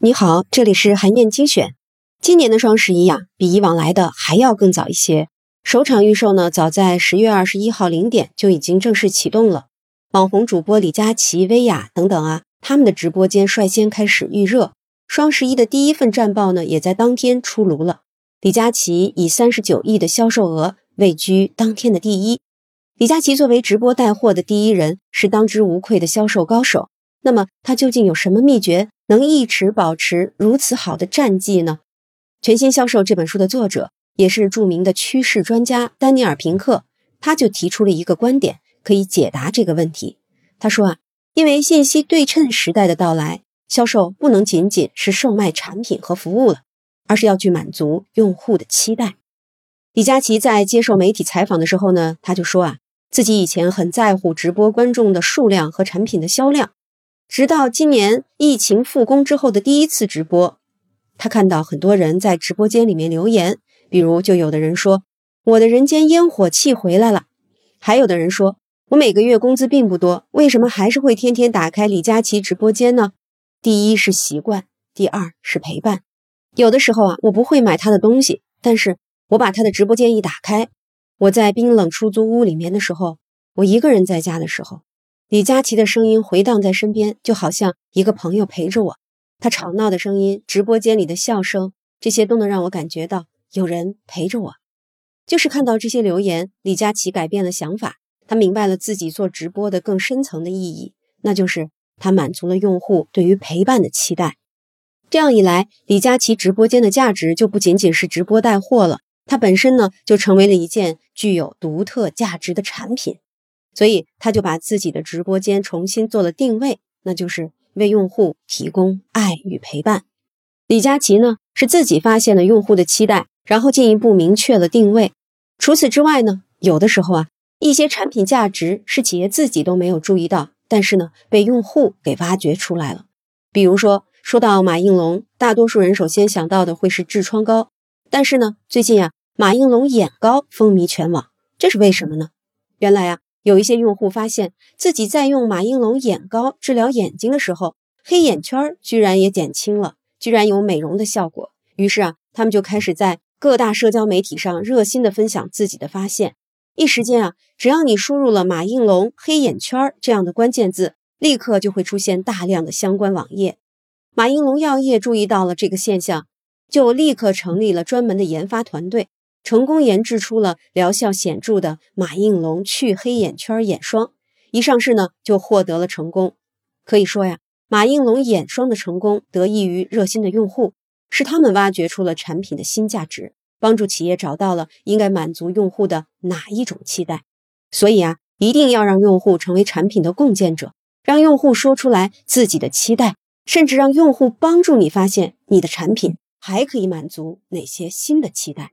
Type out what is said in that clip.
你好，这里是韩燕精选。今年的双十一呀，比以往来的还要更早一些。首场预售呢，早在十月二十一号零点就已经正式启动了。网红主播李佳琦、薇娅等等啊，他们的直播间率先开始预热。双十一的第一份战报呢，也在当天出炉了。李佳琦以三十九亿的销售额位居当天的第一。李佳琦作为直播带货的第一人，是当之无愧的销售高手。那么他究竟有什么秘诀？能一直保持如此好的战绩呢？全新销售这本书的作者也是著名的趋势专家丹尼尔·平克，他就提出了一个观点，可以解答这个问题。他说啊，因为信息对称时代的到来，销售不能仅仅是售卖产品和服务了，而是要去满足用户的期待。李佳琦在接受媒体采访的时候呢，他就说啊，自己以前很在乎直播观众的数量和产品的销量。直到今年疫情复工之后的第一次直播，他看到很多人在直播间里面留言，比如就有的人说我的人间烟火气回来了，还有的人说我每个月工资并不多，为什么还是会天天打开李佳琦直播间呢？第一是习惯，第二是陪伴。有的时候啊，我不会买他的东西，但是我把他的直播间一打开，我在冰冷出租屋里面的时候，我一个人在家的时候。李佳琦的声音回荡在身边，就好像一个朋友陪着我。他吵闹的声音，直播间里的笑声，这些都能让我感觉到有人陪着我。就是看到这些留言，李佳琦改变了想法，他明白了自己做直播的更深层的意义，那就是他满足了用户对于陪伴的期待。这样一来，李佳琦直播间的价值就不仅仅是直播带货了，它本身呢就成为了一件具有独特价值的产品。所以他就把自己的直播间重新做了定位，那就是为用户提供爱与陪伴。李佳琦呢是自己发现了用户的期待，然后进一步明确了定位。除此之外呢，有的时候啊，一些产品价值是企业自己都没有注意到，但是呢被用户给挖掘出来了。比如说说到马应龙，大多数人首先想到的会是痔疮膏，但是呢最近啊马应龙眼膏风靡全网，这是为什么呢？原来啊。有一些用户发现自己在用马应龙眼膏治疗眼睛的时候，黑眼圈居然也减轻了，居然有美容的效果。于是啊，他们就开始在各大社交媒体上热心的分享自己的发现。一时间啊，只要你输入了马应龙黑眼圈这样的关键字，立刻就会出现大量的相关网页。马应龙药业注意到了这个现象，就立刻成立了专门的研发团队。成功研制出了疗效显著的马应龙去黑眼圈眼霜，一上市呢就获得了成功。可以说呀，马应龙眼霜的成功得益于热心的用户，是他们挖掘出了产品的新价值，帮助企业找到了应该满足用户的哪一种期待。所以啊，一定要让用户成为产品的共建者，让用户说出来自己的期待，甚至让用户帮助你发现你的产品还可以满足哪些新的期待。